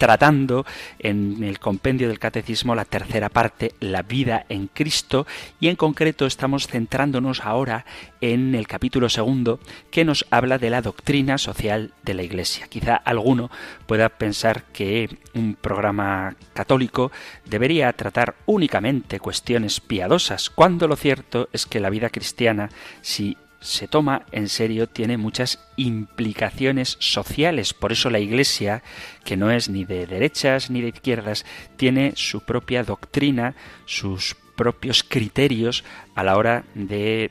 tratando en el compendio del catecismo la tercera parte, la vida en Cristo, y en concreto estamos centrándonos ahora en el capítulo segundo que nos habla de la doctrina social de la Iglesia. Quizá alguno pueda pensar que un programa católico debería tratar únicamente cuestiones piadosas, cuando lo cierto es que la vida cristiana, si se toma en serio tiene muchas implicaciones sociales. Por eso la Iglesia, que no es ni de derechas ni de izquierdas, tiene su propia doctrina, sus propios criterios a la hora de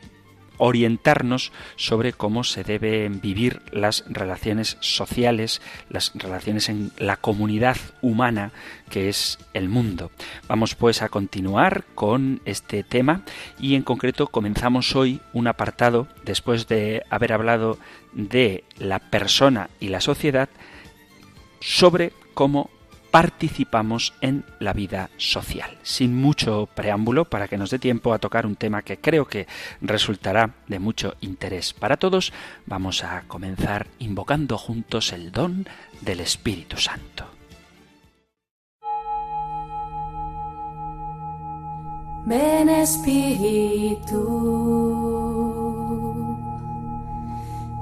orientarnos sobre cómo se deben vivir las relaciones sociales, las relaciones en la comunidad humana que es el mundo. Vamos pues a continuar con este tema y en concreto comenzamos hoy un apartado después de haber hablado de la persona y la sociedad sobre cómo participamos en la vida social. Sin mucho preámbulo, para que nos dé tiempo a tocar un tema que creo que resultará de mucho interés para todos, vamos a comenzar invocando juntos el don del Espíritu Santo. Ven Espíritu,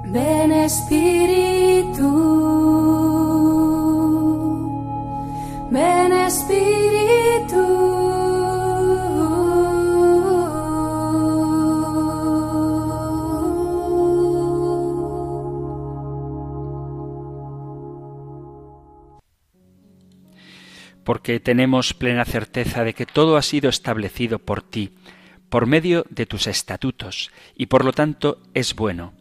ven Espíritu. Ven Espíritu. Porque tenemos plena certeza de que todo ha sido establecido por ti, por medio de tus estatutos, y por lo tanto es bueno.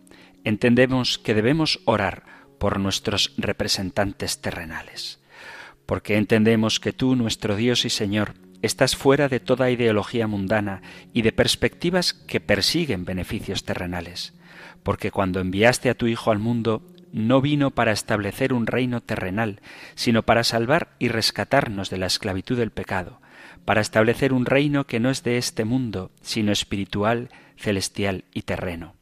Entendemos que debemos orar por nuestros representantes terrenales porque entendemos que tú, nuestro Dios y Señor, estás fuera de toda ideología mundana y de perspectivas que persiguen beneficios terrenales, porque cuando enviaste a tu Hijo al mundo, no vino para establecer un reino terrenal, sino para salvar y rescatarnos de la esclavitud del pecado, para establecer un reino que no es de este mundo, sino espiritual, celestial y terreno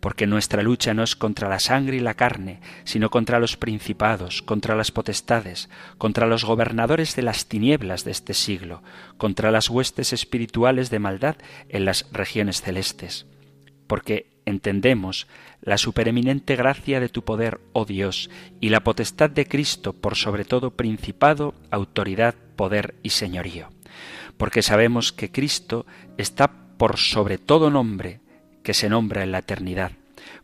porque nuestra lucha no es contra la sangre y la carne, sino contra los principados, contra las potestades, contra los gobernadores de las tinieblas de este siglo, contra las huestes espirituales de maldad en las regiones celestes. Porque entendemos la supereminente gracia de tu poder, oh Dios, y la potestad de Cristo por sobre todo principado, autoridad, poder y señorío. Porque sabemos que Cristo está por sobre todo nombre, que se nombra en la eternidad,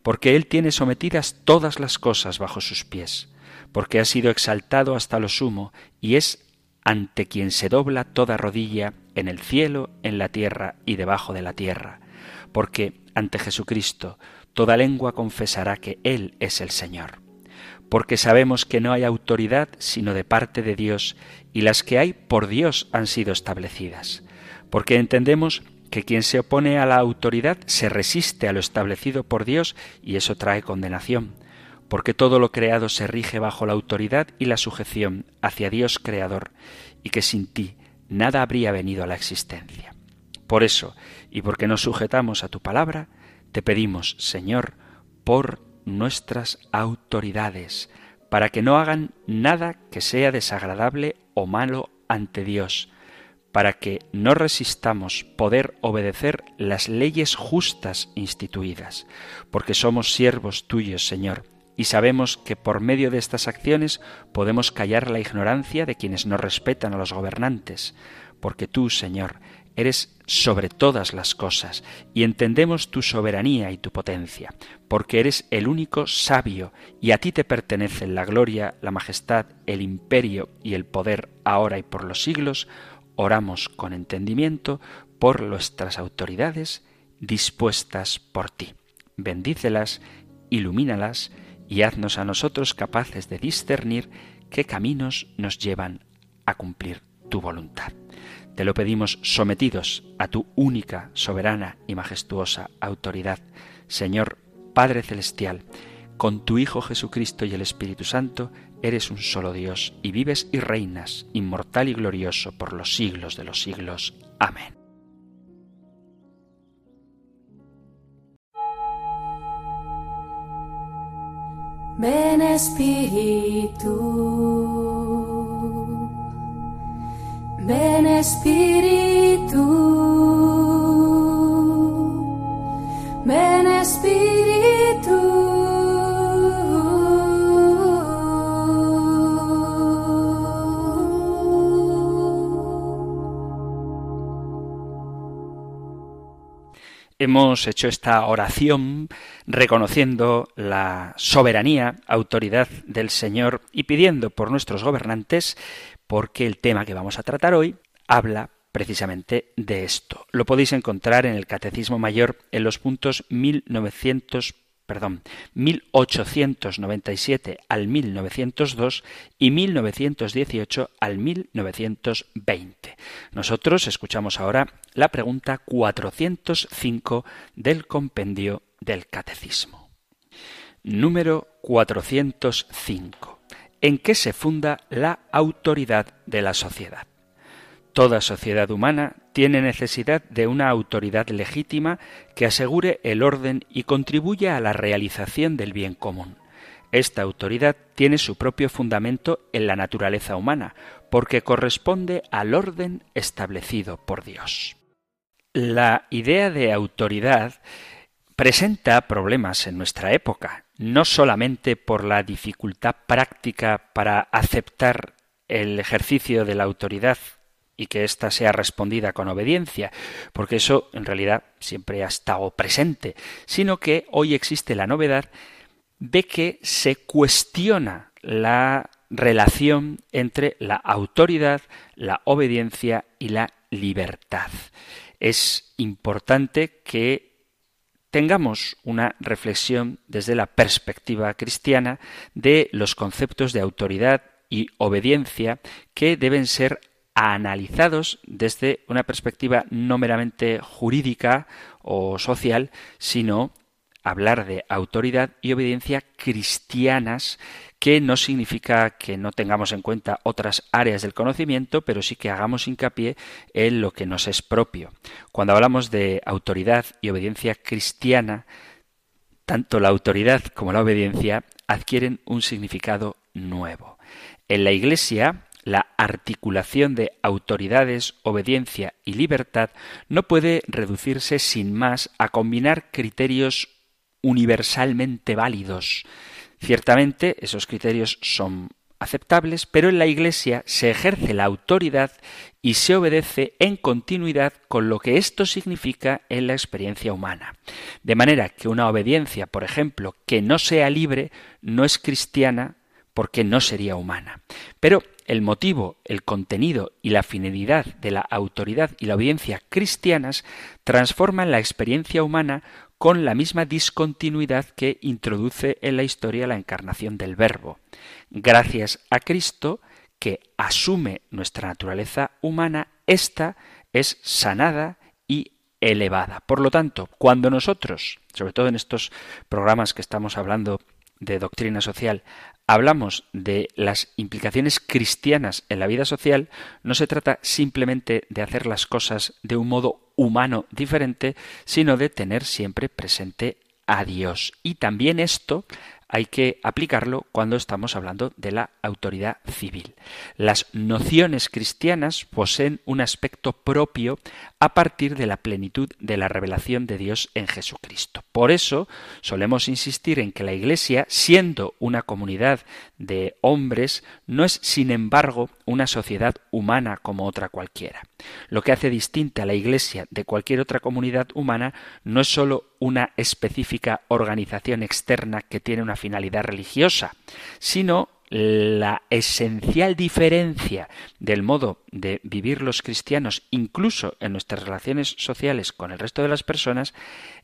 porque Él tiene sometidas todas las cosas bajo sus pies, porque ha sido exaltado hasta lo sumo, y es ante quien se dobla toda rodilla en el cielo, en la tierra y debajo de la tierra, porque ante Jesucristo toda lengua confesará que Él es el Señor. Porque sabemos que no hay autoridad sino de parte de Dios, y las que hay por Dios han sido establecidas. Porque entendemos que quien se opone a la autoridad se resiste a lo establecido por Dios y eso trae condenación, porque todo lo creado se rige bajo la autoridad y la sujeción hacia Dios Creador, y que sin ti nada habría venido a la existencia. Por eso, y porque nos sujetamos a tu palabra, te pedimos, Señor, por nuestras autoridades, para que no hagan nada que sea desagradable o malo ante Dios, para que no resistamos poder obedecer las leyes justas instituidas, porque somos siervos tuyos, Señor, y sabemos que por medio de estas acciones podemos callar la ignorancia de quienes no respetan a los gobernantes, porque tú, Señor, eres sobre todas las cosas y entendemos tu soberanía y tu potencia, porque eres el único sabio y a ti te pertenecen la gloria, la majestad, el imperio y el poder ahora y por los siglos, oramos con entendimiento por nuestras autoridades dispuestas por ti. Bendícelas, ilumínalas y haznos a nosotros capaces de discernir qué caminos nos llevan a cumplir tu voluntad. Te lo pedimos sometidos a tu única, soberana y majestuosa autoridad. Señor Padre Celestial, con tu Hijo Jesucristo y el Espíritu Santo, eres un solo Dios y vives y reinas, inmortal y glorioso por los siglos de los siglos. Amén. Ven Espíritu, ven Espíritu, ven Espíritu. Hemos hecho esta oración reconociendo la soberanía, autoridad del Señor y pidiendo por nuestros gobernantes, porque el tema que vamos a tratar hoy habla precisamente de esto. Lo podéis encontrar en el Catecismo Mayor en los puntos 1900 perdón, 1897 al 1902 y 1918 al 1920. Nosotros escuchamos ahora la pregunta 405 del compendio del Catecismo. Número 405. ¿En qué se funda la autoridad de la sociedad? Toda sociedad humana tiene necesidad de una autoridad legítima que asegure el orden y contribuya a la realización del bien común. Esta autoridad tiene su propio fundamento en la naturaleza humana, porque corresponde al orden establecido por Dios. La idea de autoridad presenta problemas en nuestra época, no solamente por la dificultad práctica para aceptar el ejercicio de la autoridad y que ésta sea respondida con obediencia, porque eso en realidad siempre ha estado presente, sino que hoy existe la novedad de que se cuestiona la relación entre la autoridad, la obediencia y la libertad. Es importante que tengamos una reflexión desde la perspectiva cristiana de los conceptos de autoridad y obediencia que deben ser analizados desde una perspectiva no meramente jurídica o social, sino hablar de autoridad y obediencia cristianas, que no significa que no tengamos en cuenta otras áreas del conocimiento, pero sí que hagamos hincapié en lo que nos es propio. Cuando hablamos de autoridad y obediencia cristiana, tanto la autoridad como la obediencia adquieren un significado nuevo. En la Iglesia, la articulación de autoridades, obediencia y libertad no puede reducirse sin más a combinar criterios universalmente válidos. Ciertamente esos criterios son aceptables, pero en la Iglesia se ejerce la autoridad y se obedece en continuidad con lo que esto significa en la experiencia humana. De manera que una obediencia, por ejemplo, que no sea libre, no es cristiana porque no sería humana. Pero el motivo, el contenido y la finalidad de la autoridad y la obediencia cristianas transforman la experiencia humana con la misma discontinuidad que introduce en la historia la encarnación del Verbo. Gracias a Cristo, que asume nuestra naturaleza humana, ésta es sanada y elevada. Por lo tanto, cuando nosotros, sobre todo en estos programas que estamos hablando de doctrina social, hablamos de las implicaciones cristianas en la vida social, no se trata simplemente de hacer las cosas de un modo humano diferente, sino de tener siempre presente a Dios. Y también esto hay que aplicarlo cuando estamos hablando de la autoridad civil. Las nociones cristianas poseen un aspecto propio a partir de la plenitud de la revelación de Dios en Jesucristo. Por eso solemos insistir en que la Iglesia, siendo una comunidad de hombres, no es sin embargo una sociedad humana como otra cualquiera. Lo que hace distinta a la Iglesia de cualquier otra comunidad humana no es sólo una específica organización externa que tiene una finalidad religiosa, sino la esencial diferencia del modo de vivir los cristianos, incluso en nuestras relaciones sociales con el resto de las personas,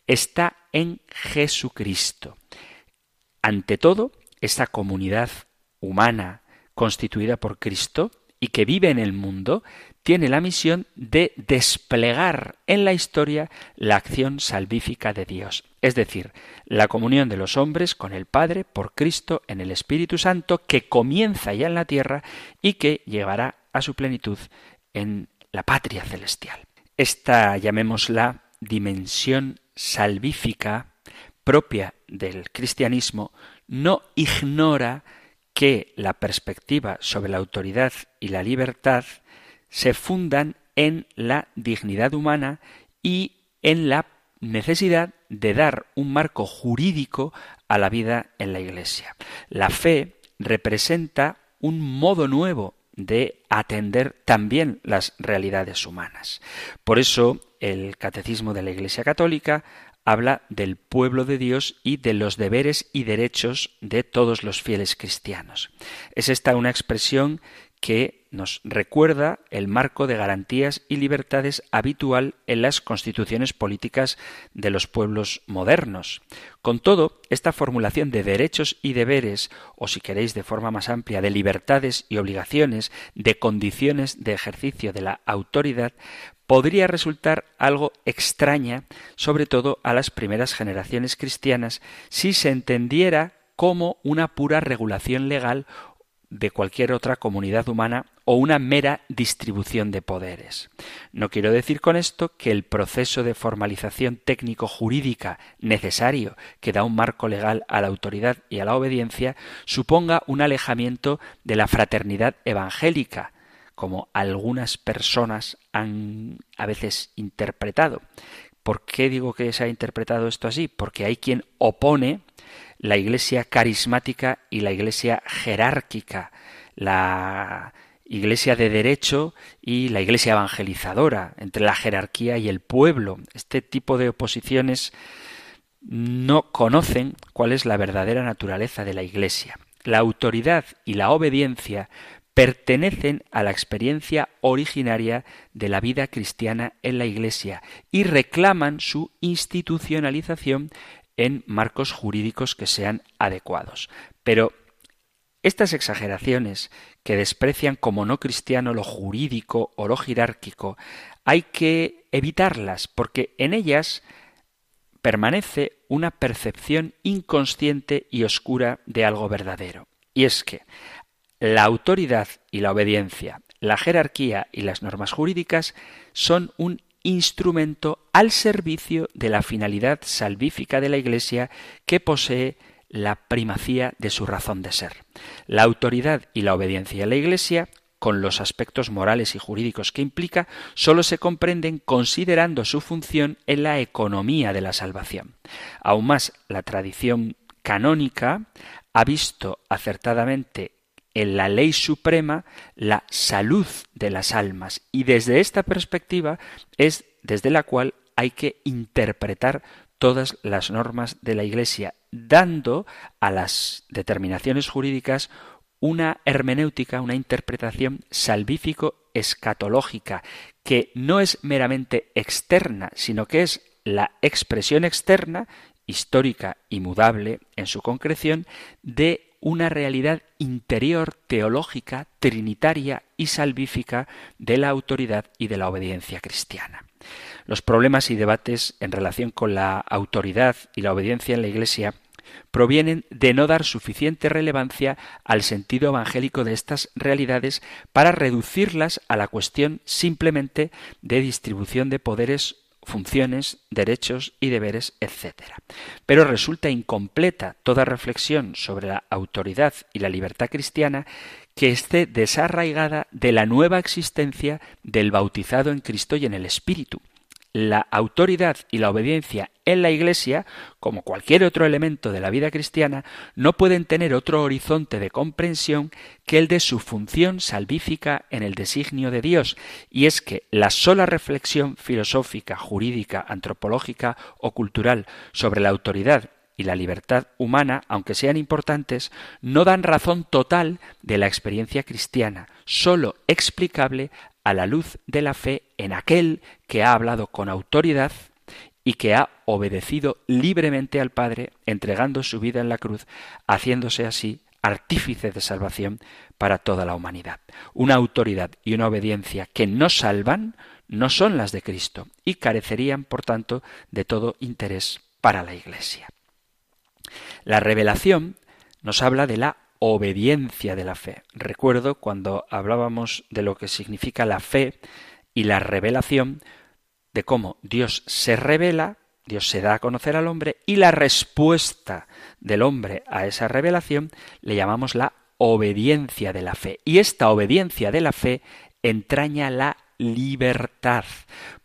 está en Jesucristo. Ante todo, esta comunidad humana constituida por Cristo y que vive en el mundo, tiene la misión de desplegar en la historia la acción salvífica de Dios, es decir, la comunión de los hombres con el Padre por Cristo en el Espíritu Santo que comienza ya en la tierra y que llevará a su plenitud en la patria celestial. Esta, llamémosla, dimensión salvífica propia del cristianismo no ignora que la perspectiva sobre la autoridad y la libertad se fundan en la dignidad humana y en la necesidad de dar un marco jurídico a la vida en la Iglesia. La fe representa un modo nuevo de atender también las realidades humanas. Por eso el Catecismo de la Iglesia Católica habla del pueblo de Dios y de los deberes y derechos de todos los fieles cristianos. Es esta una expresión que nos recuerda el marco de garantías y libertades habitual en las constituciones políticas de los pueblos modernos. Con todo, esta formulación de derechos y deberes, o si queréis de forma más amplia, de libertades y obligaciones, de condiciones de ejercicio de la autoridad, podría resultar algo extraña, sobre todo a las primeras generaciones cristianas, si se entendiera como una pura regulación legal de cualquier otra comunidad humana o una mera distribución de poderes. No quiero decir con esto que el proceso de formalización técnico-jurídica necesario que da un marco legal a la autoridad y a la obediencia suponga un alejamiento de la fraternidad evangélica, como algunas personas han a veces interpretado. ¿Por qué digo que se ha interpretado esto así? Porque hay quien opone la iglesia carismática y la iglesia jerárquica, la iglesia de derecho y la iglesia evangelizadora, entre la jerarquía y el pueblo. Este tipo de oposiciones no conocen cuál es la verdadera naturaleza de la iglesia. La autoridad y la obediencia pertenecen a la experiencia originaria de la vida cristiana en la Iglesia y reclaman su institucionalización en marcos jurídicos que sean adecuados. Pero estas exageraciones que desprecian como no cristiano lo jurídico o lo jerárquico, hay que evitarlas porque en ellas permanece una percepción inconsciente y oscura de algo verdadero. Y es que la autoridad y la obediencia, la jerarquía y las normas jurídicas son un instrumento al servicio de la finalidad salvífica de la Iglesia que posee la primacía de su razón de ser. La autoridad y la obediencia a la Iglesia, con los aspectos morales y jurídicos que implica, sólo se comprenden considerando su función en la economía de la salvación. Aún más, la tradición canónica ha visto acertadamente en la ley suprema la salud de las almas. Y desde esta perspectiva es desde la cual hay que interpretar todas las normas de la Iglesia, dando a las determinaciones jurídicas una hermenéutica, una interpretación salvífico-escatológica, que no es meramente externa, sino que es la expresión externa, histórica y mudable en su concreción, de una realidad interior teológica, trinitaria y salvífica de la autoridad y de la obediencia cristiana. Los problemas y debates en relación con la autoridad y la obediencia en la Iglesia provienen de no dar suficiente relevancia al sentido evangélico de estas realidades para reducirlas a la cuestión simplemente de distribución de poderes funciones, derechos y deberes, etc. Pero resulta incompleta toda reflexión sobre la autoridad y la libertad cristiana que esté desarraigada de la nueva existencia del bautizado en Cristo y en el Espíritu la autoridad y la obediencia en la Iglesia, como cualquier otro elemento de la vida cristiana, no pueden tener otro horizonte de comprensión que el de su función salvífica en el designio de Dios, y es que la sola reflexión filosófica, jurídica, antropológica o cultural sobre la autoridad y la libertad humana, aunque sean importantes, no dan razón total de la experiencia cristiana, sólo explicable a la luz de la fe en aquel que ha hablado con autoridad y que ha obedecido libremente al Padre, entregando su vida en la cruz, haciéndose así artífice de salvación para toda la humanidad. Una autoridad y una obediencia que no salvan no son las de Cristo y carecerían, por tanto, de todo interés para la Iglesia. La revelación nos habla de la obediencia de la fe. Recuerdo cuando hablábamos de lo que significa la fe y la revelación, de cómo Dios se revela, Dios se da a conocer al hombre y la respuesta del hombre a esa revelación le llamamos la obediencia de la fe. Y esta obediencia de la fe entraña la libertad.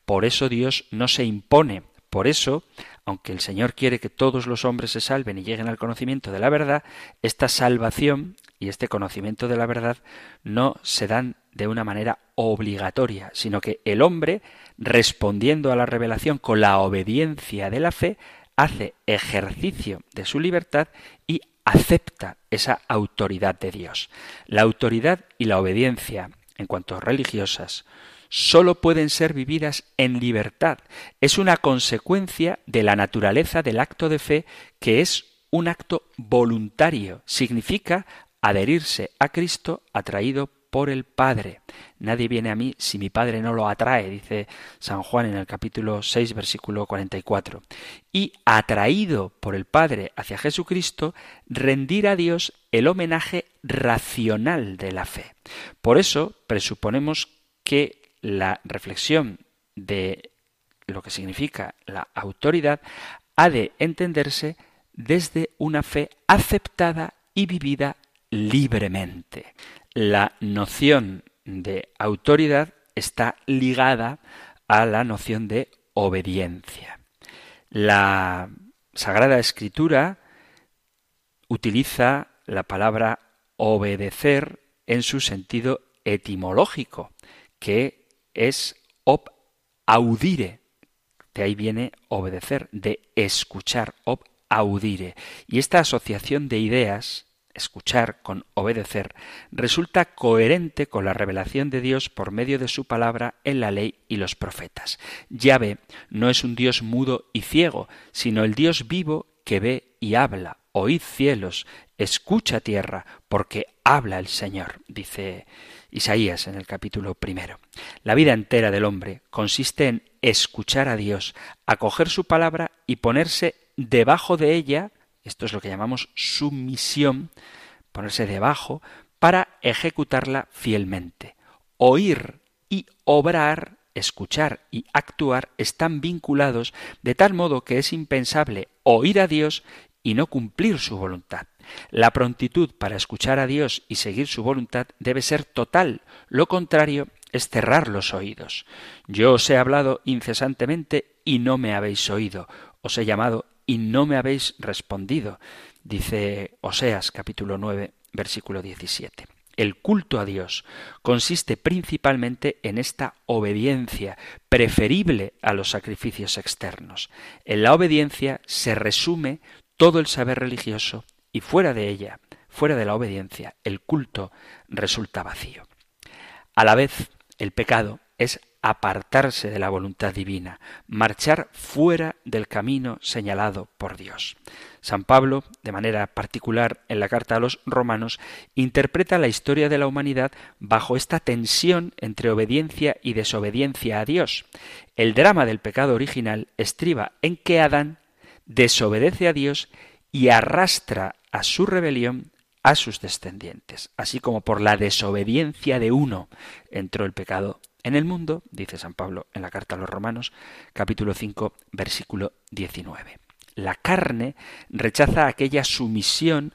Por eso Dios no se impone. Por eso aunque el Señor quiere que todos los hombres se salven y lleguen al conocimiento de la verdad, esta salvación y este conocimiento de la verdad no se dan de una manera obligatoria, sino que el hombre, respondiendo a la revelación con la obediencia de la fe, hace ejercicio de su libertad y acepta esa autoridad de Dios. La autoridad y la obediencia, en cuanto religiosas, sólo pueden ser vividas en libertad. Es una consecuencia de la naturaleza del acto de fe que es un acto voluntario. Significa adherirse a Cristo atraído por el Padre. Nadie viene a mí si mi Padre no lo atrae, dice San Juan en el capítulo 6, versículo 44. Y atraído por el Padre hacia Jesucristo, rendir a Dios el homenaje racional de la fe. Por eso presuponemos que la reflexión de lo que significa la autoridad ha de entenderse desde una fe aceptada y vivida libremente. La noción de autoridad está ligada a la noción de obediencia. La Sagrada Escritura utiliza la palabra obedecer en su sentido etimológico, que es ob audire. De ahí viene obedecer, de escuchar, ob audire. Y esta asociación de ideas, escuchar con obedecer, resulta coherente con la revelación de Dios por medio de su palabra en la ley y los profetas. Yahvé no es un Dios mudo y ciego, sino el Dios vivo que ve y habla. Oíd cielos, escucha tierra, porque habla el Señor, dice Isaías en el capítulo primero. La vida entera del hombre consiste en escuchar a Dios, acoger su palabra y ponerse debajo de ella, esto es lo que llamamos sumisión, ponerse debajo para ejecutarla fielmente. Oír y obrar, escuchar y actuar están vinculados de tal modo que es impensable oír a Dios y no cumplir su voluntad. La prontitud para escuchar a Dios y seguir su voluntad debe ser total, lo contrario es cerrar los oídos. Yo os he hablado incesantemente y no me habéis oído, os he llamado y no me habéis respondido, dice Oseas capítulo 9 versículo 17. El culto a Dios consiste principalmente en esta obediencia, preferible a los sacrificios externos. En la obediencia se resume todo el saber religioso y fuera de ella, fuera de la obediencia, el culto resulta vacío. A la vez, el pecado es apartarse de la voluntad divina, marchar fuera del camino señalado por Dios. San Pablo, de manera particular en la carta a los romanos, interpreta la historia de la humanidad bajo esta tensión entre obediencia y desobediencia a Dios. El drama del pecado original estriba en que Adán desobedece a Dios y arrastra a su rebelión a sus descendientes, así como por la desobediencia de uno entró el pecado en el mundo, dice San Pablo en la carta a los Romanos, capítulo 5, versículo 19. La carne rechaza aquella sumisión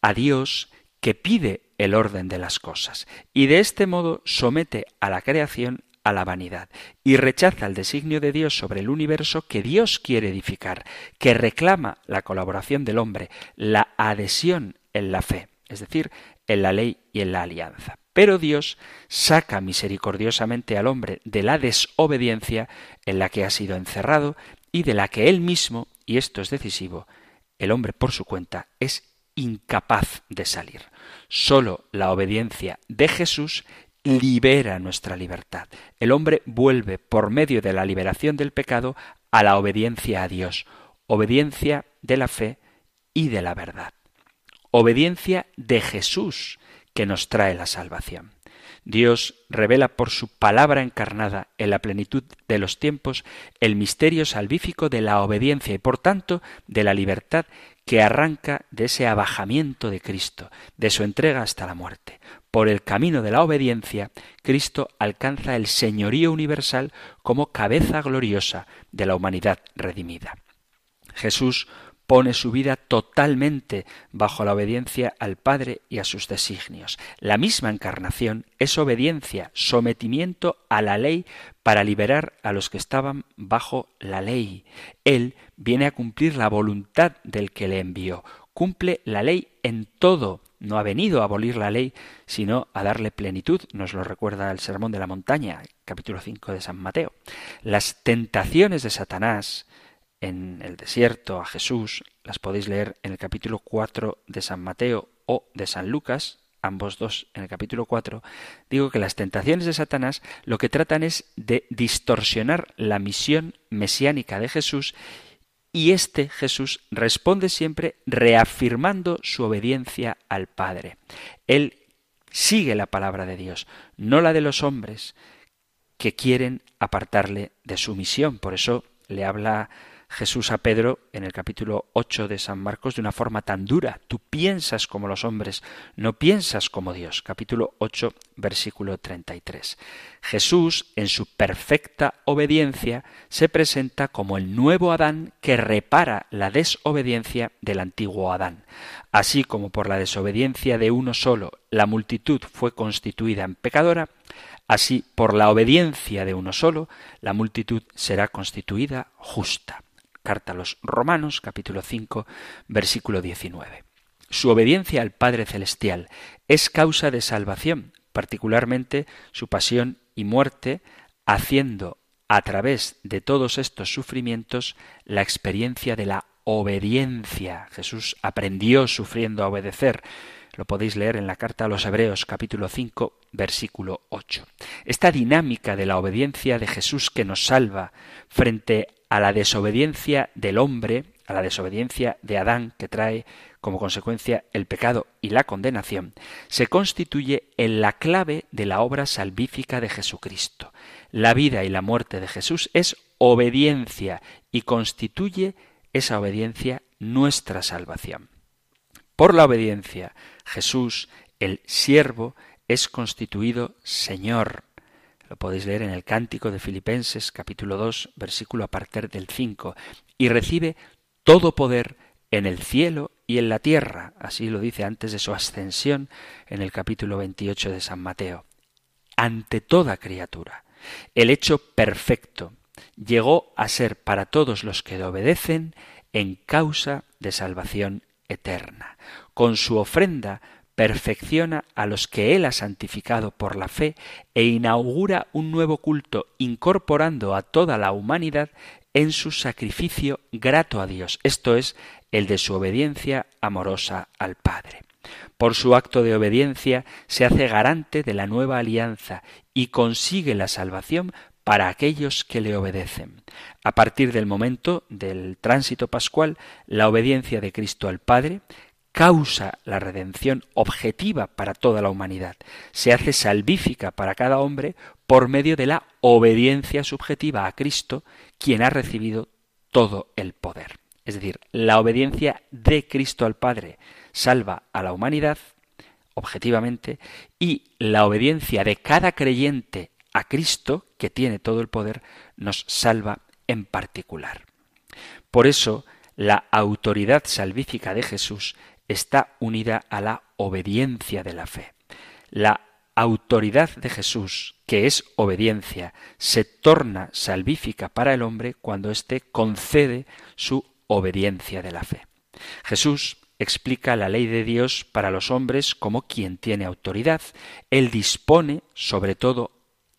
a Dios que pide el orden de las cosas, y de este modo somete a la creación a la vanidad y rechaza el designio de Dios sobre el universo que Dios quiere edificar, que reclama la colaboración del hombre, la adhesión en la fe, es decir, en la ley y en la alianza. Pero Dios saca misericordiosamente al hombre de la desobediencia en la que ha sido encerrado y de la que él mismo, y esto es decisivo, el hombre por su cuenta es incapaz de salir. Solo la obediencia de Jesús libera nuestra libertad. El hombre vuelve por medio de la liberación del pecado a la obediencia a Dios, obediencia de la fe y de la verdad. Obediencia de Jesús que nos trae la salvación. Dios revela por su palabra encarnada en la plenitud de los tiempos el misterio salvífico de la obediencia y por tanto de la libertad que arranca de ese abajamiento de Cristo, de su entrega hasta la muerte. Por el camino de la obediencia, Cristo alcanza el señorío universal como cabeza gloriosa de la humanidad redimida. Jesús pone su vida totalmente bajo la obediencia al Padre y a sus designios. La misma encarnación es obediencia, sometimiento a la ley para liberar a los que estaban bajo la ley. Él viene a cumplir la voluntad del que le envió. Cumple la ley en todo. No ha venido a abolir la ley, sino a darle plenitud. Nos lo recuerda el Sermón de la Montaña, capítulo 5 de San Mateo. Las tentaciones de Satanás, en el desierto a Jesús, las podéis leer en el capítulo 4 de San Mateo o de San Lucas, ambos dos en el capítulo 4, digo que las tentaciones de Satanás lo que tratan es de distorsionar la misión mesiánica de Jesús y este Jesús responde siempre reafirmando su obediencia al Padre. Él sigue la palabra de Dios, no la de los hombres que quieren apartarle de su misión. Por eso le habla Jesús a Pedro en el capítulo 8 de San Marcos de una forma tan dura. Tú piensas como los hombres, no piensas como Dios. Capítulo 8, versículo 33. Jesús, en su perfecta obediencia, se presenta como el nuevo Adán que repara la desobediencia del antiguo Adán. Así como por la desobediencia de uno solo la multitud fue constituida en pecadora, así por la obediencia de uno solo la multitud será constituida justa. Carta a los Romanos, capítulo 5, versículo 19. Su obediencia al Padre Celestial es causa de salvación, particularmente su pasión y muerte, haciendo a través de todos estos sufrimientos la experiencia de la obediencia. Jesús aprendió sufriendo a obedecer. Lo podéis leer en la carta a los Hebreos capítulo 5 versículo 8. Esta dinámica de la obediencia de Jesús que nos salva frente a la desobediencia del hombre, a la desobediencia de Adán que trae como consecuencia el pecado y la condenación, se constituye en la clave de la obra salvífica de Jesucristo. La vida y la muerte de Jesús es obediencia y constituye esa obediencia nuestra salvación. Por la obediencia, Jesús, el siervo, es constituido Señor. Lo podéis leer en el Cántico de Filipenses capítulo 2 versículo a partir del 5 y recibe todo poder en el cielo y en la tierra, así lo dice antes de su ascensión en el capítulo 28 de San Mateo. Ante toda criatura, el hecho perfecto llegó a ser para todos los que le obedecen en causa de salvación eterna. Con su ofrenda perfecciona a los que Él ha santificado por la fe e inaugura un nuevo culto incorporando a toda la humanidad en su sacrificio grato a Dios, esto es, el de su obediencia amorosa al Padre. Por su acto de obediencia se hace garante de la nueva alianza y consigue la salvación para aquellos que le obedecen. A partir del momento del tránsito pascual, la obediencia de Cristo al Padre causa la redención objetiva para toda la humanidad. Se hace salvífica para cada hombre por medio de la obediencia subjetiva a Cristo, quien ha recibido todo el poder. Es decir, la obediencia de Cristo al Padre salva a la humanidad objetivamente y la obediencia de cada creyente a Cristo, que tiene todo el poder, nos salva en particular. Por eso, la autoridad salvífica de Jesús está unida a la obediencia de la fe. La autoridad de Jesús, que es obediencia, se torna salvífica para el hombre cuando éste concede su obediencia de la fe. Jesús explica la ley de Dios para los hombres como quien tiene autoridad. Él dispone, sobre todo,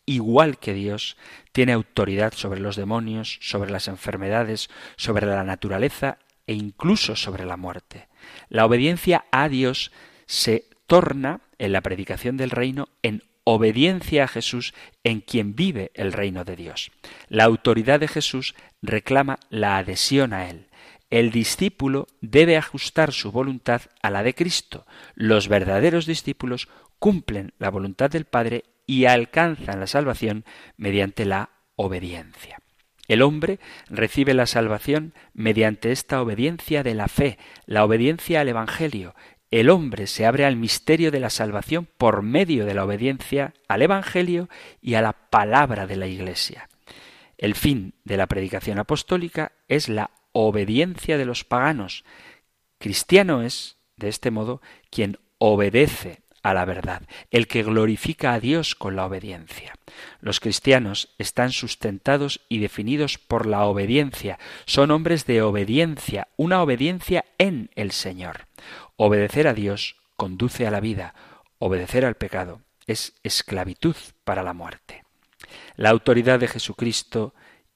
igual que Dios, tiene autoridad sobre los demonios, sobre las enfermedades, sobre la naturaleza e incluso sobre la muerte. La obediencia a Dios se torna en la predicación del reino en obediencia a Jesús en quien vive el reino de Dios. La autoridad de Jesús reclama la adhesión a Él. El discípulo debe ajustar su voluntad a la de Cristo. Los verdaderos discípulos cumplen la voluntad del Padre y alcanzan la salvación mediante la obediencia. El hombre recibe la salvación mediante esta obediencia de la fe, la obediencia al Evangelio, el hombre se abre al misterio de la salvación por medio de la obediencia al Evangelio y a la palabra de la Iglesia. El fin de la predicación apostólica es la obediencia de los paganos. Cristiano es, de este modo, quien obedece a la verdad, el que glorifica a Dios con la obediencia. Los cristianos están sustentados y definidos por la obediencia, son hombres de obediencia, una obediencia en el Señor. Obedecer a Dios conduce a la vida, obedecer al pecado es esclavitud para la muerte. La autoridad de Jesucristo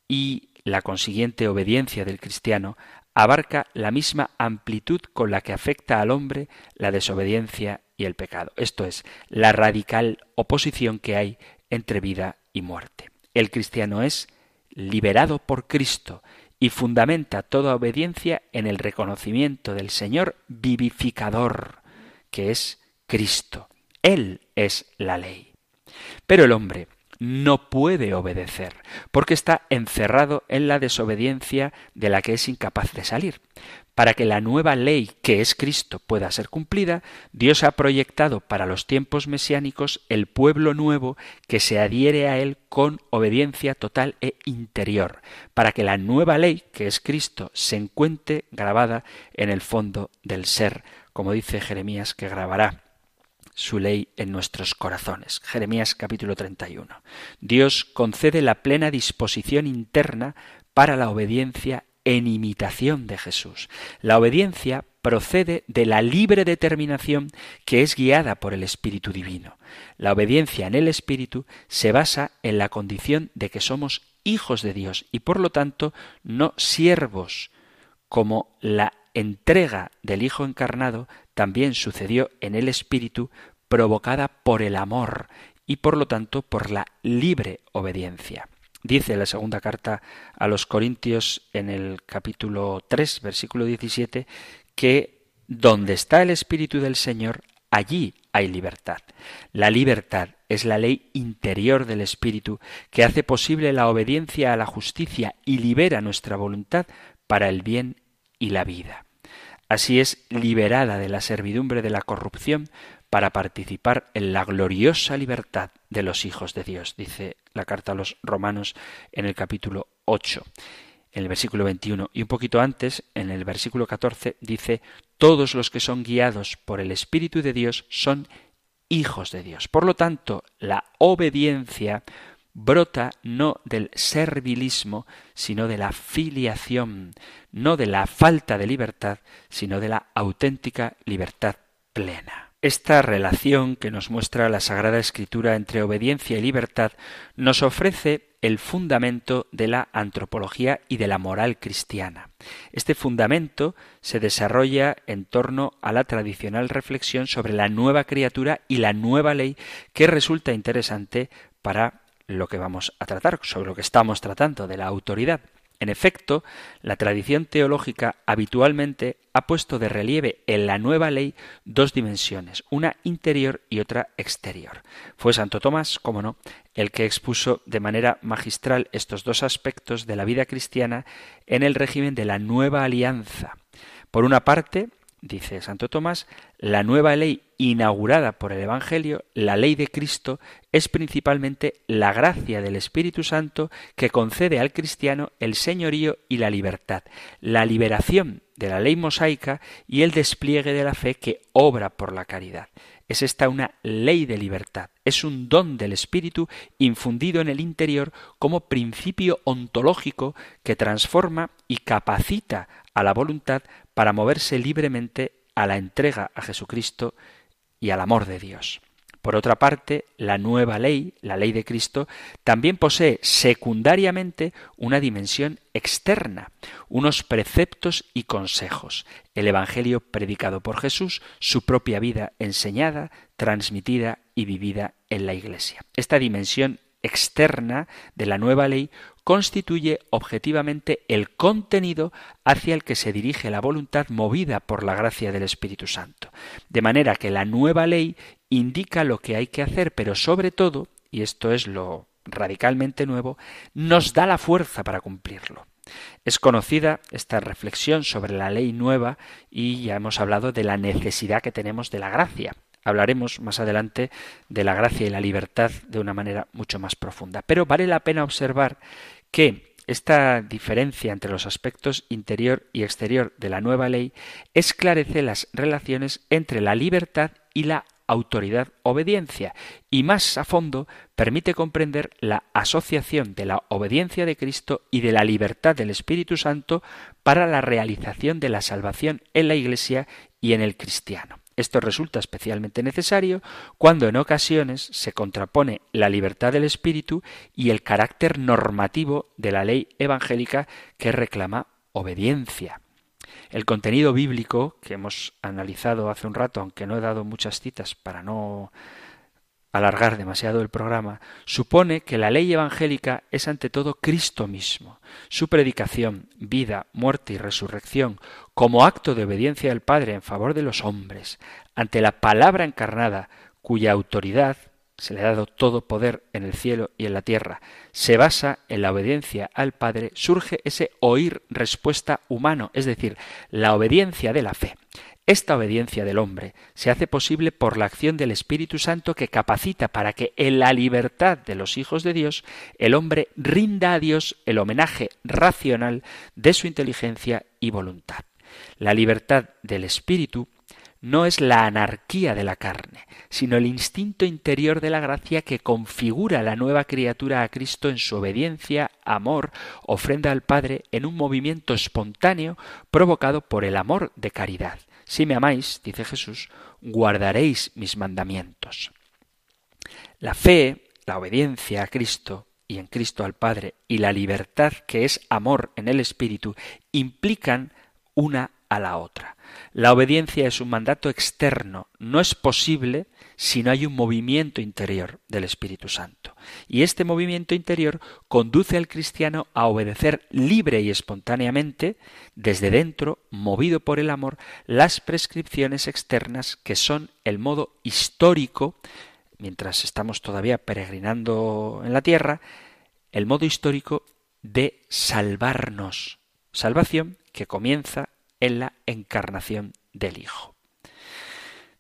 y la consiguiente obediencia del cristiano abarca la misma amplitud con la que afecta al hombre la desobediencia y el pecado, esto es, la radical oposición que hay entre vida y muerte. El cristiano es liberado por Cristo y fundamenta toda obediencia en el reconocimiento del Señor vivificador, que es Cristo. Él es la ley. Pero el hombre no puede obedecer, porque está encerrado en la desobediencia de la que es incapaz de salir. Para que la nueva ley, que es Cristo, pueda ser cumplida, Dios ha proyectado para los tiempos mesiánicos el pueblo nuevo que se adhiere a Él con obediencia total e interior, para que la nueva ley, que es Cristo, se encuentre grabada en el fondo del ser, como dice Jeremías que grabará su ley en nuestros corazones. Jeremías capítulo 31. Dios concede la plena disposición interna para la obediencia en imitación de Jesús. La obediencia procede de la libre determinación que es guiada por el Espíritu Divino. La obediencia en el Espíritu se basa en la condición de que somos hijos de Dios y por lo tanto no siervos, como la entrega del Hijo encarnado también sucedió en el Espíritu provocada por el amor y por lo tanto por la libre obediencia. Dice la segunda carta a los Corintios en el capítulo 3, versículo 17, que donde está el Espíritu del Señor, allí hay libertad. La libertad es la ley interior del Espíritu que hace posible la obediencia a la justicia y libera nuestra voluntad para el bien y la vida. Así es liberada de la servidumbre de la corrupción para participar en la gloriosa libertad de los hijos de Dios, dice la carta a los romanos en el capítulo 8, en el versículo 21. Y un poquito antes, en el versículo 14, dice, todos los que son guiados por el Espíritu de Dios son hijos de Dios. Por lo tanto, la obediencia brota no del servilismo, sino de la filiación, no de la falta de libertad, sino de la auténtica libertad plena. Esta relación que nos muestra la Sagrada Escritura entre obediencia y libertad nos ofrece el fundamento de la antropología y de la moral cristiana. Este fundamento se desarrolla en torno a la tradicional reflexión sobre la nueva criatura y la nueva ley que resulta interesante para lo que vamos a tratar, sobre lo que estamos tratando, de la autoridad. En efecto, la tradición teológica habitualmente ha puesto de relieve en la nueva ley dos dimensiones, una interior y otra exterior. Fue Santo Tomás, como no, el que expuso de manera magistral estos dos aspectos de la vida cristiana en el régimen de la nueva alianza. Por una parte, dice Santo Tomás, la nueva ley inaugurada por el Evangelio, la ley de Cristo, es principalmente la gracia del Espíritu Santo que concede al cristiano el señorío y la libertad, la liberación de la ley mosaica y el despliegue de la fe que obra por la caridad. Es esta una ley de libertad, es un don del Espíritu infundido en el interior como principio ontológico que transforma y capacita a la voluntad para moverse libremente a la entrega a Jesucristo y al amor de Dios. Por otra parte, la nueva ley, la ley de Cristo, también posee secundariamente una dimensión externa, unos preceptos y consejos, el Evangelio predicado por Jesús, su propia vida enseñada, transmitida y vivida en la Iglesia. Esta dimensión externa de la nueva ley constituye objetivamente el contenido hacia el que se dirige la voluntad movida por la gracia del Espíritu Santo. De manera que la nueva ley indica lo que hay que hacer, pero sobre todo, y esto es lo radicalmente nuevo, nos da la fuerza para cumplirlo. Es conocida esta reflexión sobre la ley nueva y ya hemos hablado de la necesidad que tenemos de la gracia. Hablaremos más adelante de la gracia y la libertad de una manera mucho más profunda. Pero vale la pena observar que esta diferencia entre los aspectos interior y exterior de la nueva ley esclarece las relaciones entre la libertad y la autoridad obediencia y más a fondo permite comprender la asociación de la obediencia de Cristo y de la libertad del Espíritu Santo para la realización de la salvación en la Iglesia y en el cristiano. Esto resulta especialmente necesario cuando en ocasiones se contrapone la libertad del espíritu y el carácter normativo de la ley evangélica que reclama obediencia. El contenido bíblico que hemos analizado hace un rato, aunque no he dado muchas citas para no alargar demasiado el programa, supone que la ley evangélica es ante todo Cristo mismo. Su predicación, vida, muerte y resurrección, como acto de obediencia al Padre en favor de los hombres, ante la palabra encarnada, cuya autoridad, se le ha dado todo poder en el cielo y en la tierra, se basa en la obediencia al Padre, surge ese oír respuesta humano, es decir, la obediencia de la fe. Esta obediencia del hombre se hace posible por la acción del Espíritu Santo que capacita para que en la libertad de los hijos de Dios el hombre rinda a Dios el homenaje racional de su inteligencia y voluntad. La libertad del Espíritu no es la anarquía de la carne, sino el instinto interior de la gracia que configura la nueva criatura a Cristo en su obediencia, amor, ofrenda al Padre en un movimiento espontáneo provocado por el amor de caridad. Si me amáis, dice Jesús, guardaréis mis mandamientos. La fe, la obediencia a Cristo y en Cristo al Padre y la libertad que es amor en el Espíritu implican una a la otra. La obediencia es un mandato externo, no es posible si no hay un movimiento interior del Espíritu Santo. Y este movimiento interior conduce al cristiano a obedecer libre y espontáneamente, desde dentro, movido por el amor, las prescripciones externas que son el modo histórico, mientras estamos todavía peregrinando en la tierra, el modo histórico de salvarnos. Salvación que comienza en la encarnación del Hijo.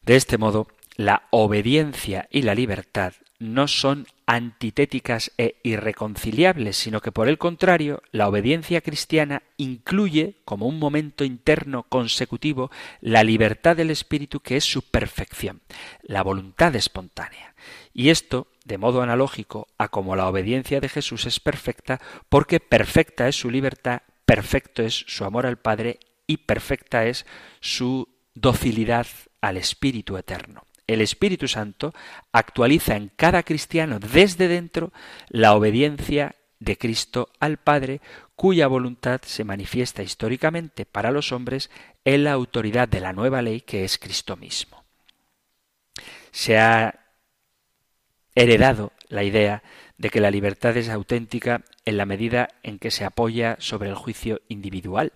De este modo, la obediencia y la libertad no son antitéticas e irreconciliables, sino que por el contrario, la obediencia cristiana incluye como un momento interno consecutivo la libertad del espíritu que es su perfección, la voluntad espontánea. Y esto, de modo analógico a como la obediencia de Jesús es perfecta, porque perfecta es su libertad, perfecto es su amor al Padre y perfecta es su docilidad al Espíritu Eterno el Espíritu Santo actualiza en cada cristiano desde dentro la obediencia de Cristo al Padre, cuya voluntad se manifiesta históricamente para los hombres en la autoridad de la nueva ley que es Cristo mismo. Se ha heredado la idea de que la libertad es auténtica en la medida en que se apoya sobre el juicio individual.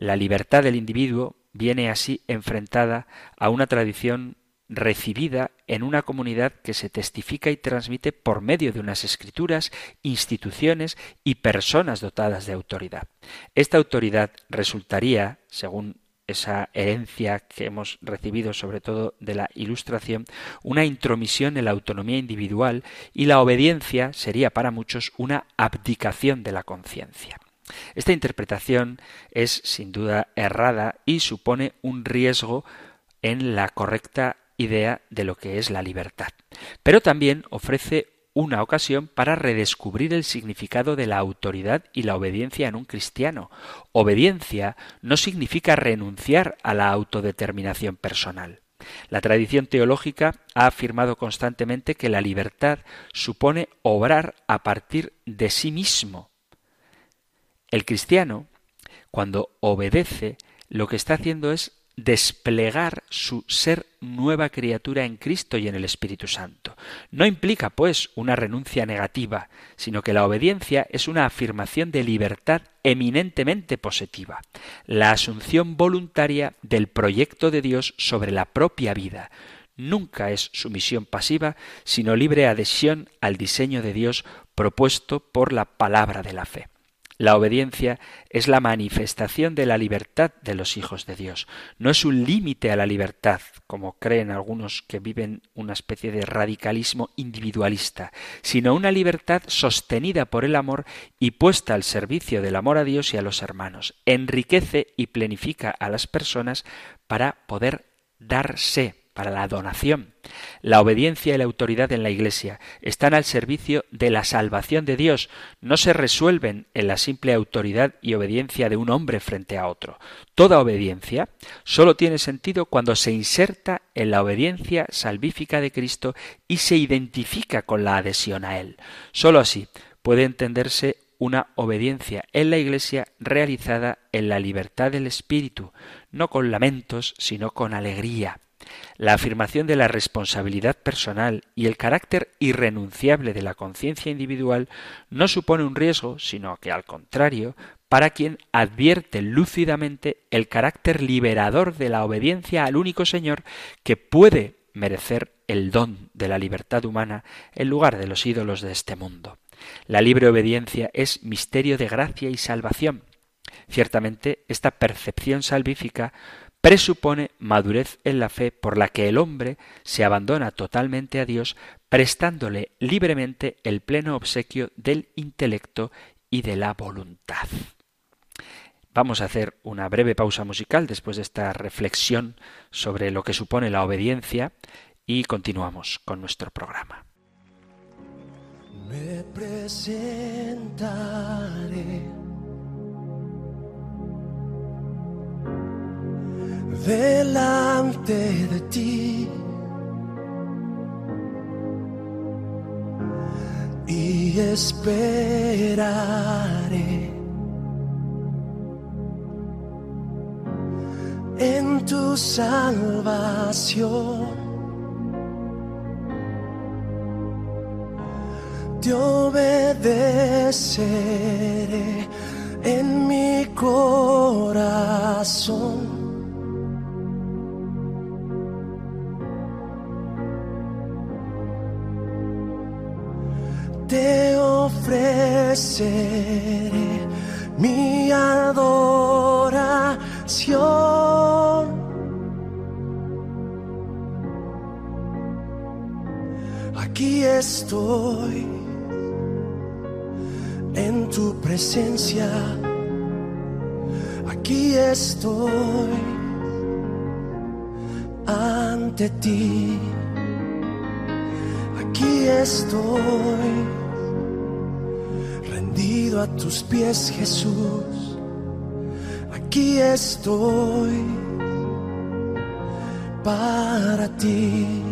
La libertad del individuo viene así enfrentada a una tradición recibida en una comunidad que se testifica y transmite por medio de unas escrituras, instituciones y personas dotadas de autoridad. Esta autoridad resultaría, según esa herencia que hemos recibido sobre todo de la Ilustración, una intromisión en la autonomía individual y la obediencia sería para muchos una abdicación de la conciencia. Esta interpretación es sin duda errada y supone un riesgo en la correcta idea de lo que es la libertad. Pero también ofrece una ocasión para redescubrir el significado de la autoridad y la obediencia en un cristiano. Obediencia no significa renunciar a la autodeterminación personal. La tradición teológica ha afirmado constantemente que la libertad supone obrar a partir de sí mismo. El cristiano, cuando obedece, lo que está haciendo es desplegar su ser nueva criatura en Cristo y en el Espíritu Santo. No implica, pues, una renuncia negativa, sino que la obediencia es una afirmación de libertad eminentemente positiva, la asunción voluntaria del proyecto de Dios sobre la propia vida. Nunca es sumisión pasiva, sino libre adhesión al diseño de Dios propuesto por la palabra de la fe. La obediencia es la manifestación de la libertad de los hijos de Dios. No es un límite a la libertad, como creen algunos que viven una especie de radicalismo individualista, sino una libertad sostenida por el amor y puesta al servicio del amor a Dios y a los hermanos. Enriquece y plenifica a las personas para poder darse para la donación. La obediencia y la autoridad en la Iglesia están al servicio de la salvación de Dios, no se resuelven en la simple autoridad y obediencia de un hombre frente a otro. Toda obediencia solo tiene sentido cuando se inserta en la obediencia salvífica de Cristo y se identifica con la adhesión a Él. Solo así puede entenderse una obediencia en la Iglesia realizada en la libertad del Espíritu, no con lamentos, sino con alegría. La afirmación de la responsabilidad personal y el carácter irrenunciable de la conciencia individual no supone un riesgo, sino que al contrario, para quien advierte lúcidamente el carácter liberador de la obediencia al único Señor que puede merecer el don de la libertad humana en lugar de los ídolos de este mundo. La libre obediencia es misterio de gracia y salvación. Ciertamente, esta percepción salvífica presupone madurez en la fe por la que el hombre se abandona totalmente a Dios, prestándole libremente el pleno obsequio del intelecto y de la voluntad. Vamos a hacer una breve pausa musical después de esta reflexión sobre lo que supone la obediencia y continuamos con nuestro programa. Me presentaré delante de ti. Y esperaré en tu salvación. Te obedeceré en mi corazón. Mi adoración. Aquí estoy en tu presencia. Aquí estoy ante ti. Aquí estoy a tus pies, Jesús. Aquí estoy para ti.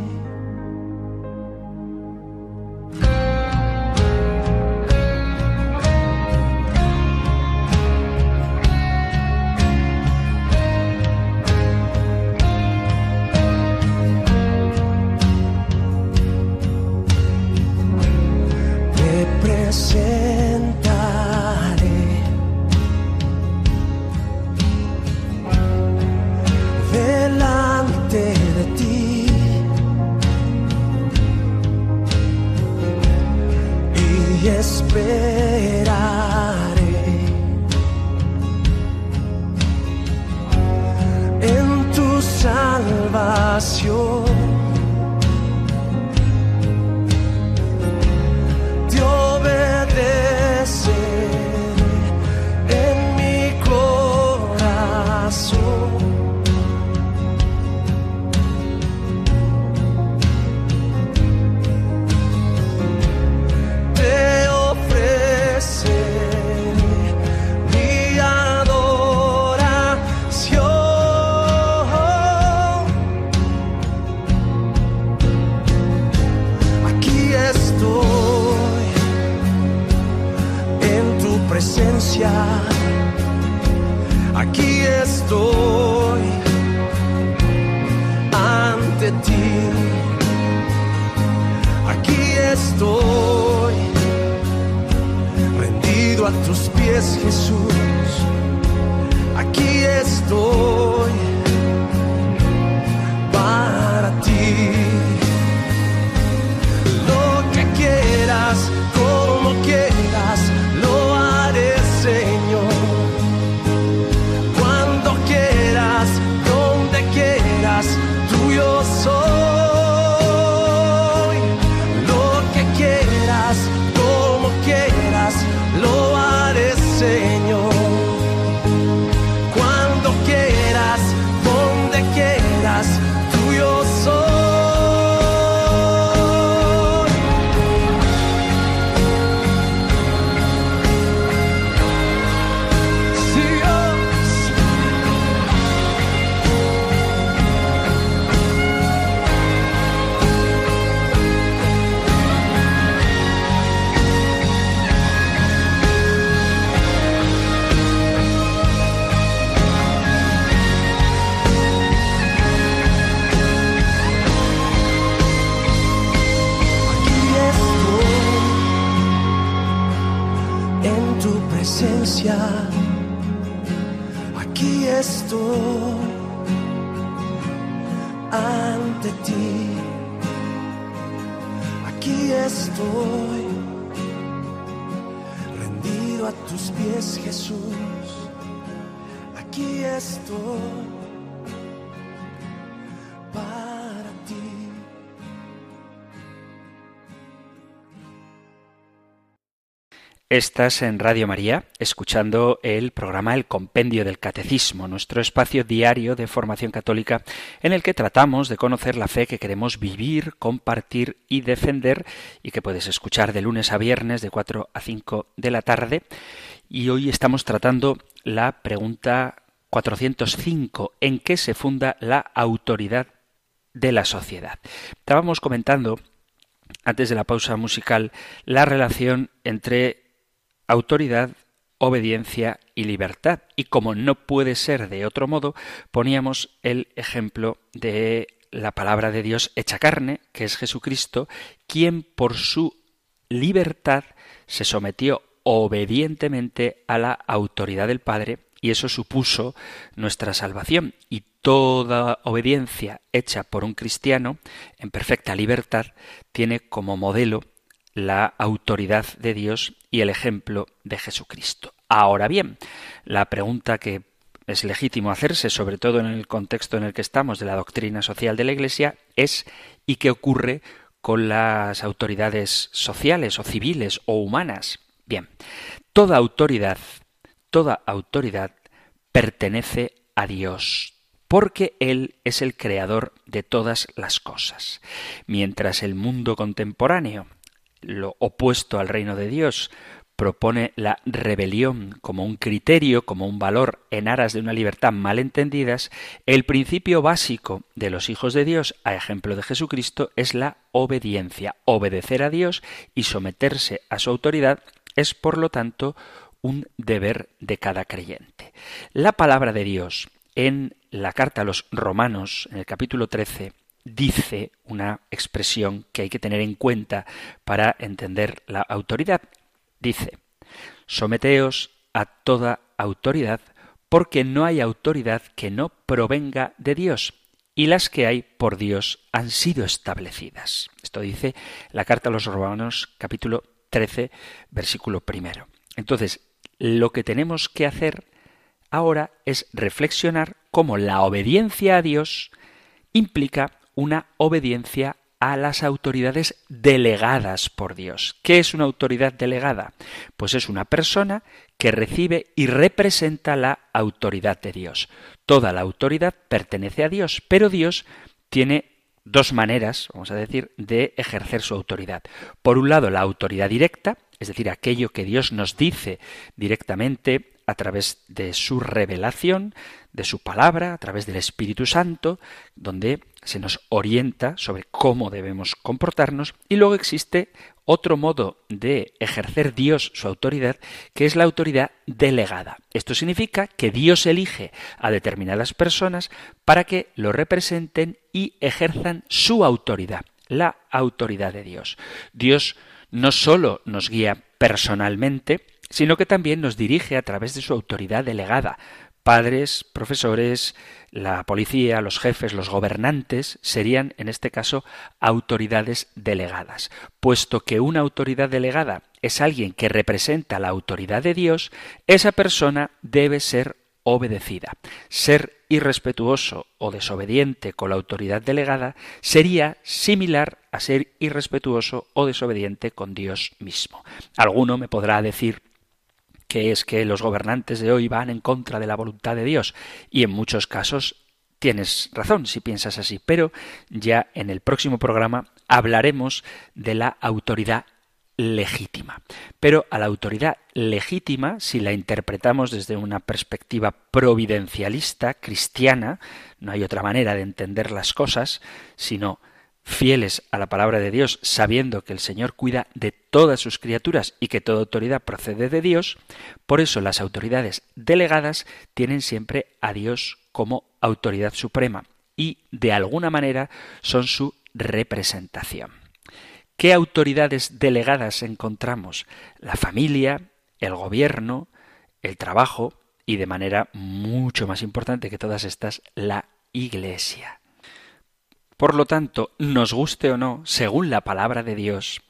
Estás en Radio María escuchando el programa El Compendio del Catecismo, nuestro espacio diario de formación católica en el que tratamos de conocer la fe que queremos vivir, compartir y defender y que puedes escuchar de lunes a viernes de 4 a 5 de la tarde. Y hoy estamos tratando la pregunta 405, ¿en qué se funda la autoridad de la sociedad? Estábamos comentando antes de la pausa musical la relación entre autoridad, obediencia y libertad. Y como no puede ser de otro modo, poníamos el ejemplo de la palabra de Dios hecha carne, que es Jesucristo, quien por su libertad se sometió obedientemente a la autoridad del Padre y eso supuso nuestra salvación. Y toda obediencia hecha por un cristiano en perfecta libertad tiene como modelo la autoridad de Dios y el ejemplo de Jesucristo. Ahora bien, la pregunta que es legítimo hacerse, sobre todo en el contexto en el que estamos de la doctrina social de la Iglesia, es ¿y qué ocurre con las autoridades sociales o civiles o humanas? Bien, toda autoridad, toda autoridad pertenece a Dios, porque Él es el creador de todas las cosas. Mientras el mundo contemporáneo lo opuesto al reino de Dios, propone la rebelión como un criterio, como un valor en aras de una libertad mal entendidas, el principio básico de los hijos de Dios, a ejemplo de Jesucristo, es la obediencia. Obedecer a Dios y someterse a su autoridad es, por lo tanto, un deber de cada creyente. La palabra de Dios en la carta a los romanos, en el capítulo 13, dice una expresión que hay que tener en cuenta para entender la autoridad. Dice, someteos a toda autoridad, porque no hay autoridad que no provenga de Dios, y las que hay por Dios han sido establecidas. Esto dice la carta a los romanos capítulo 13, versículo primero. Entonces, lo que tenemos que hacer ahora es reflexionar cómo la obediencia a Dios implica una obediencia a las autoridades delegadas por Dios. ¿Qué es una autoridad delegada? Pues es una persona que recibe y representa la autoridad de Dios. Toda la autoridad pertenece a Dios, pero Dios tiene dos maneras, vamos a decir, de ejercer su autoridad. Por un lado, la autoridad directa, es decir, aquello que Dios nos dice directamente a través de su revelación, de su palabra, a través del Espíritu Santo, donde se nos orienta sobre cómo debemos comportarnos. Y luego existe otro modo de ejercer Dios su autoridad, que es la autoridad delegada. Esto significa que Dios elige a determinadas personas para que lo representen y ejerzan su autoridad, la autoridad de Dios. Dios no solo nos guía personalmente, sino que también nos dirige a través de su autoridad delegada. Padres, profesores, la policía, los jefes, los gobernantes serían, en este caso, autoridades delegadas. Puesto que una autoridad delegada es alguien que representa la autoridad de Dios, esa persona debe ser obedecida. Ser irrespetuoso o desobediente con la autoridad delegada sería similar a ser irrespetuoso o desobediente con Dios mismo. Alguno me podrá decir que es que los gobernantes de hoy van en contra de la voluntad de Dios. Y en muchos casos tienes razón si piensas así, pero ya en el próximo programa hablaremos de la autoridad legítima. Pero a la autoridad legítima, si la interpretamos desde una perspectiva providencialista, cristiana, no hay otra manera de entender las cosas, sino fieles a la palabra de Dios, sabiendo que el Señor cuida de todas sus criaturas y que toda autoridad procede de Dios, por eso las autoridades delegadas tienen siempre a Dios como autoridad suprema y de alguna manera son su representación. ¿Qué autoridades delegadas encontramos? La familia, el gobierno, el trabajo y de manera mucho más importante que todas estas, la Iglesia. Por lo tanto, nos guste o no, según la palabra de Dios,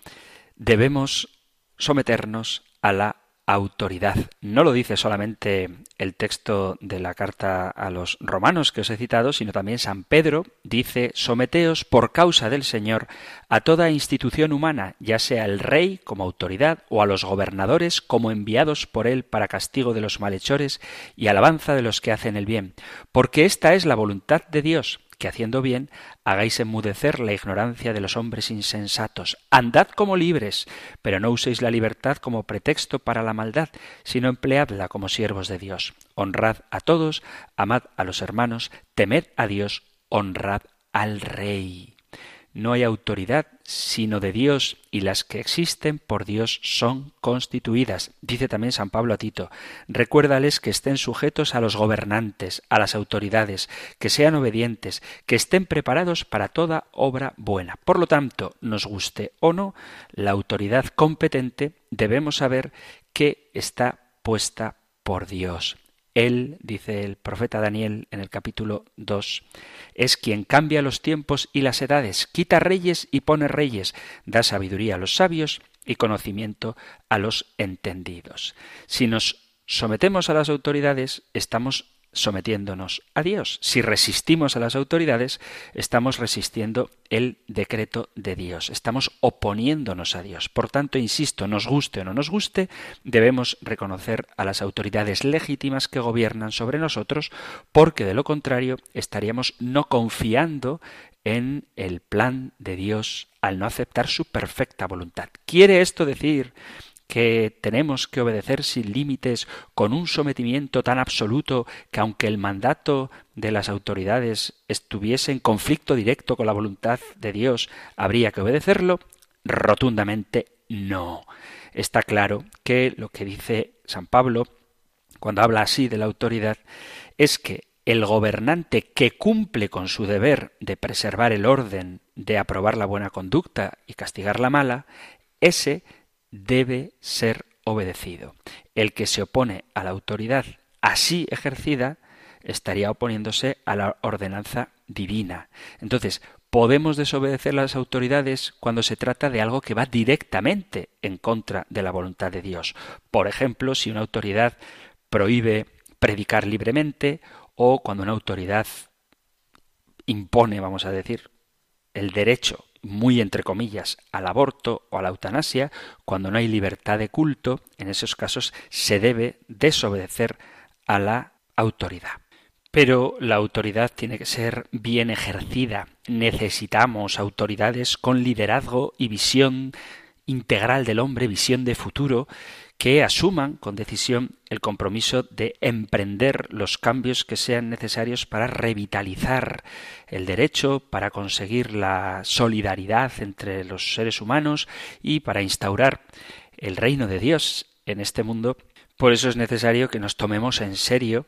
debemos someternos a la autoridad. No lo dice solamente el texto de la carta a los romanos que os he citado, sino también San Pedro dice Someteos por causa del Señor a toda institución humana, ya sea el rey como autoridad o a los gobernadores como enviados por él para castigo de los malhechores y alabanza de los que hacen el bien, porque esta es la voluntad de Dios que haciendo bien hagáis enmudecer la ignorancia de los hombres insensatos. Andad como libres, pero no uséis la libertad como pretexto para la maldad, sino empleadla como siervos de Dios. Honrad a todos, amad a los hermanos, temed a Dios, honrad al Rey. No hay autoridad sino de Dios y las que existen por Dios son constituidas. Dice también San Pablo a Tito, recuérdales que estén sujetos a los gobernantes, a las autoridades, que sean obedientes, que estén preparados para toda obra buena. Por lo tanto, nos guste o no, la autoridad competente debemos saber que está puesta por Dios. Él, dice el profeta Daniel en el capítulo 2, es quien cambia los tiempos y las edades, quita reyes y pone reyes, da sabiduría a los sabios y conocimiento a los entendidos. Si nos sometemos a las autoridades, estamos sometiéndonos a Dios. Si resistimos a las autoridades, estamos resistiendo el decreto de Dios, estamos oponiéndonos a Dios. Por tanto, insisto, nos guste o no nos guste, debemos reconocer a las autoridades legítimas que gobiernan sobre nosotros, porque de lo contrario estaríamos no confiando en el plan de Dios al no aceptar su perfecta voluntad. ¿Quiere esto decir que tenemos que obedecer sin límites, con un sometimiento tan absoluto que aunque el mandato de las autoridades estuviese en conflicto directo con la voluntad de Dios, habría que obedecerlo? Rotundamente no. Está claro que lo que dice San Pablo, cuando habla así de la autoridad, es que el gobernante que cumple con su deber de preservar el orden, de aprobar la buena conducta y castigar la mala, ese debe ser obedecido. El que se opone a la autoridad así ejercida estaría oponiéndose a la ordenanza divina. Entonces, podemos desobedecer las autoridades cuando se trata de algo que va directamente en contra de la voluntad de Dios. Por ejemplo, si una autoridad prohíbe predicar libremente o cuando una autoridad impone, vamos a decir, el derecho, muy entre comillas, al aborto o a la eutanasia, cuando no hay libertad de culto, en esos casos se debe desobedecer a la autoridad. Pero la autoridad tiene que ser bien ejercida. Necesitamos autoridades con liderazgo y visión integral del hombre, visión de futuro, que asuman con decisión el compromiso de emprender los cambios que sean necesarios para revitalizar el derecho, para conseguir la solidaridad entre los seres humanos y para instaurar el reino de Dios en este mundo. Por eso es necesario que nos tomemos en serio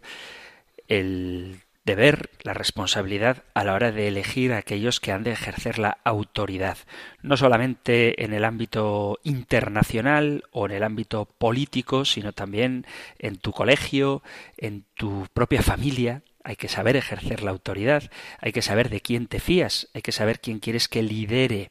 el deber, la responsabilidad a la hora de elegir a aquellos que han de ejercer la autoridad, no solamente en el ámbito internacional o en el ámbito político, sino también en tu colegio, en tu propia familia. Hay que saber ejercer la autoridad, hay que saber de quién te fías, hay que saber quién quieres que lidere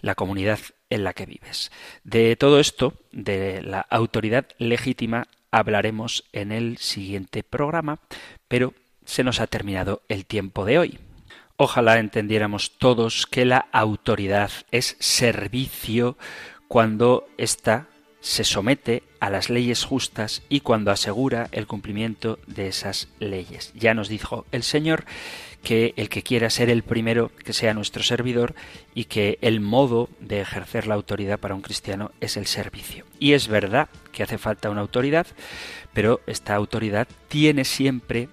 la comunidad en la que vives. De todo esto, de la autoridad legítima, hablaremos en el siguiente programa, pero se nos ha terminado el tiempo de hoy. Ojalá entendiéramos todos que la autoridad es servicio cuando ésta se somete a las leyes justas y cuando asegura el cumplimiento de esas leyes. Ya nos dijo el Señor que el que quiera ser el primero, que sea nuestro servidor, y que el modo de ejercer la autoridad para un cristiano es el servicio. Y es verdad que hace falta una autoridad, pero esta autoridad tiene siempre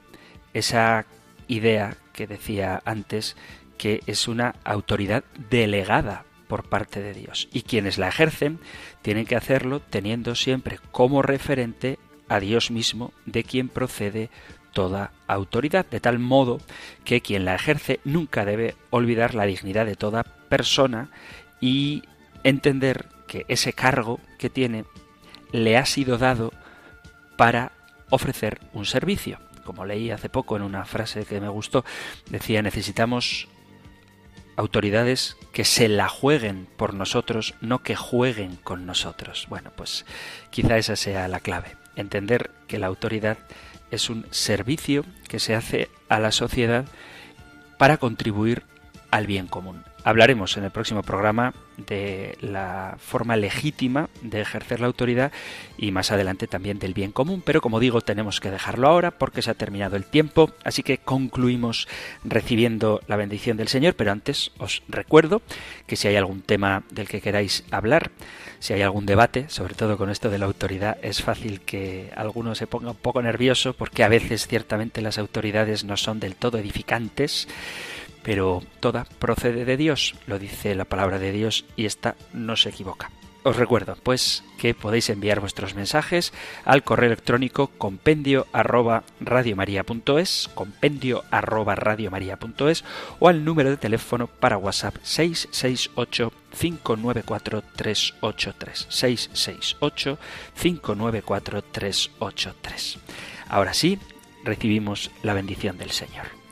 esa idea que decía antes, que es una autoridad delegada por parte de Dios. Y quienes la ejercen tienen que hacerlo teniendo siempre como referente a Dios mismo, de quien procede toda autoridad, de tal modo que quien la ejerce nunca debe olvidar la dignidad de toda persona y entender que ese cargo que tiene le ha sido dado para ofrecer un servicio como leí hace poco en una frase que me gustó, decía necesitamos autoridades que se la jueguen por nosotros, no que jueguen con nosotros. Bueno, pues quizá esa sea la clave, entender que la autoridad es un servicio que se hace a la sociedad para contribuir al bien común. Hablaremos en el próximo programa de la forma legítima de ejercer la autoridad y más adelante también del bien común, pero como digo tenemos que dejarlo ahora porque se ha terminado el tiempo, así que concluimos recibiendo la bendición del Señor, pero antes os recuerdo que si hay algún tema del que queráis hablar, si hay algún debate, sobre todo con esto de la autoridad, es fácil que alguno se ponga un poco nervioso porque a veces ciertamente las autoridades no son del todo edificantes, pero toda procede de Dios, lo dice la palabra de Dios y esta no se equivoca. Os recuerdo, pues, que podéis enviar vuestros mensajes al correo electrónico compendio arroba compendio arroba o al número de teléfono para WhatsApp 668 594 383 668 594 383. Ahora sí, recibimos la bendición del Señor.